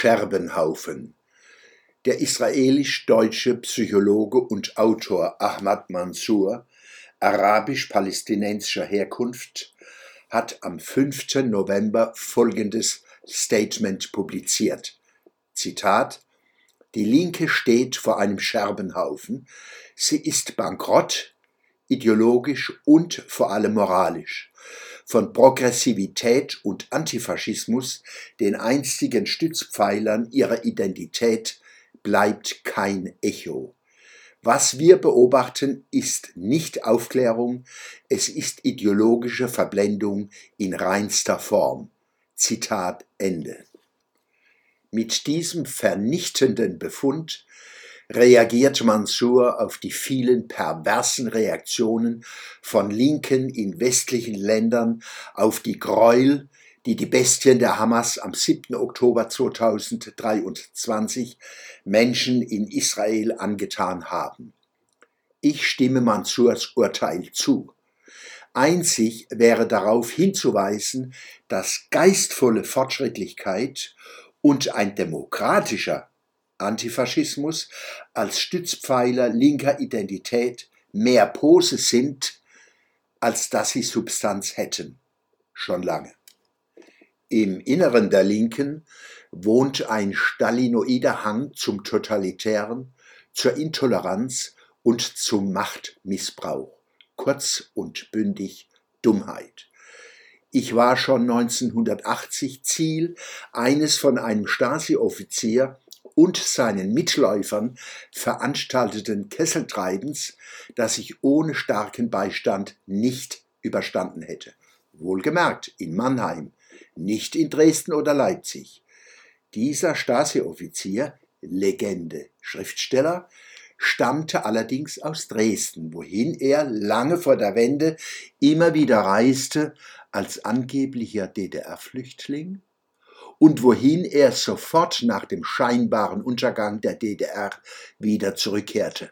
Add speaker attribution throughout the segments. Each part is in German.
Speaker 1: Scherbenhaufen. Der israelisch-deutsche Psychologe und Autor Ahmad Mansour, arabisch-palästinensischer Herkunft, hat am 5. November folgendes Statement publiziert. Zitat Die Linke steht vor einem Scherbenhaufen. Sie ist bankrott, ideologisch und vor allem moralisch von Progressivität und Antifaschismus, den einstigen Stützpfeilern ihrer Identität, bleibt kein Echo. Was wir beobachten, ist nicht Aufklärung, es ist ideologische Verblendung in reinster Form. Zitat Ende. Mit diesem vernichtenden Befund reagiert Mansour auf die vielen perversen Reaktionen von Linken in westlichen Ländern auf die Gräuel, die die Bestien der Hamas am 7. Oktober 2023 Menschen in Israel angetan haben. Ich stimme Mansurs Urteil zu. Einzig wäre darauf hinzuweisen, dass geistvolle Fortschrittlichkeit und ein demokratischer Antifaschismus als Stützpfeiler linker Identität mehr Pose sind, als dass sie Substanz hätten. Schon lange. Im Inneren der Linken wohnt ein stalinoider Hang zum Totalitären, zur Intoleranz und zum Machtmissbrauch. Kurz und bündig Dummheit. Ich war schon 1980 Ziel eines von einem Stasi-Offizier und seinen Mitläufern veranstalteten Kesseltreibens, das ich ohne starken Beistand nicht überstanden hätte. Wohlgemerkt in Mannheim, nicht in Dresden oder Leipzig. Dieser Stasi-Offizier, Legende, Schriftsteller, stammte allerdings aus Dresden, wohin er lange vor der Wende immer wieder reiste als angeblicher DDR-Flüchtling und wohin er sofort nach dem scheinbaren Untergang der DDR wieder zurückkehrte.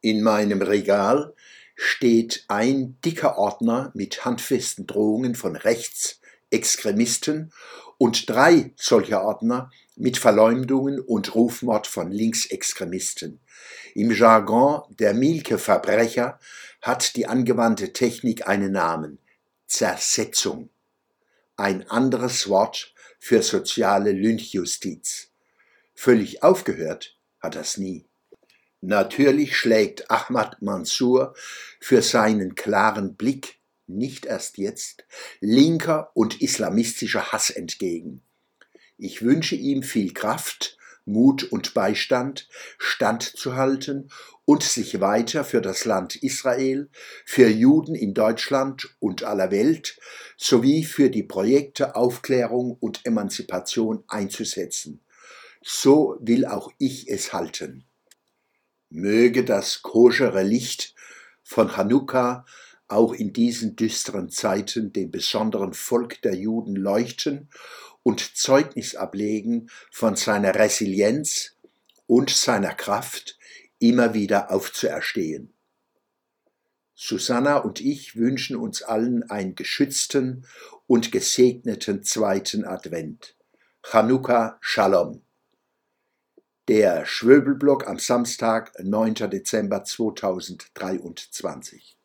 Speaker 1: In meinem Regal steht ein dicker Ordner mit handfesten Drohungen von Rechtsextremisten und drei solcher Ordner mit Verleumdungen und Rufmord von Linksextremisten. Im Jargon der Mielke-Verbrecher hat die angewandte Technik einen Namen Zersetzung. Ein anderes Wort für soziale Lynchjustiz. Völlig aufgehört hat das nie. Natürlich schlägt Ahmad Mansour für seinen klaren Blick nicht erst jetzt linker und islamistischer Hass entgegen. Ich wünsche ihm viel Kraft Mut und Beistand standzuhalten und sich weiter für das Land Israel, für Juden in Deutschland und aller Welt sowie für die Projekte Aufklärung und Emanzipation einzusetzen. So will auch ich es halten. Möge das koschere Licht von Hanukkah auch in diesen düsteren Zeiten dem besonderen Volk der Juden leuchten und Zeugnis ablegen von seiner Resilienz und seiner Kraft, immer wieder aufzuerstehen. Susanna und ich wünschen uns allen einen geschützten und gesegneten zweiten Advent. Chanukka Shalom. Der Schwöbelblock am Samstag, 9. Dezember 2023.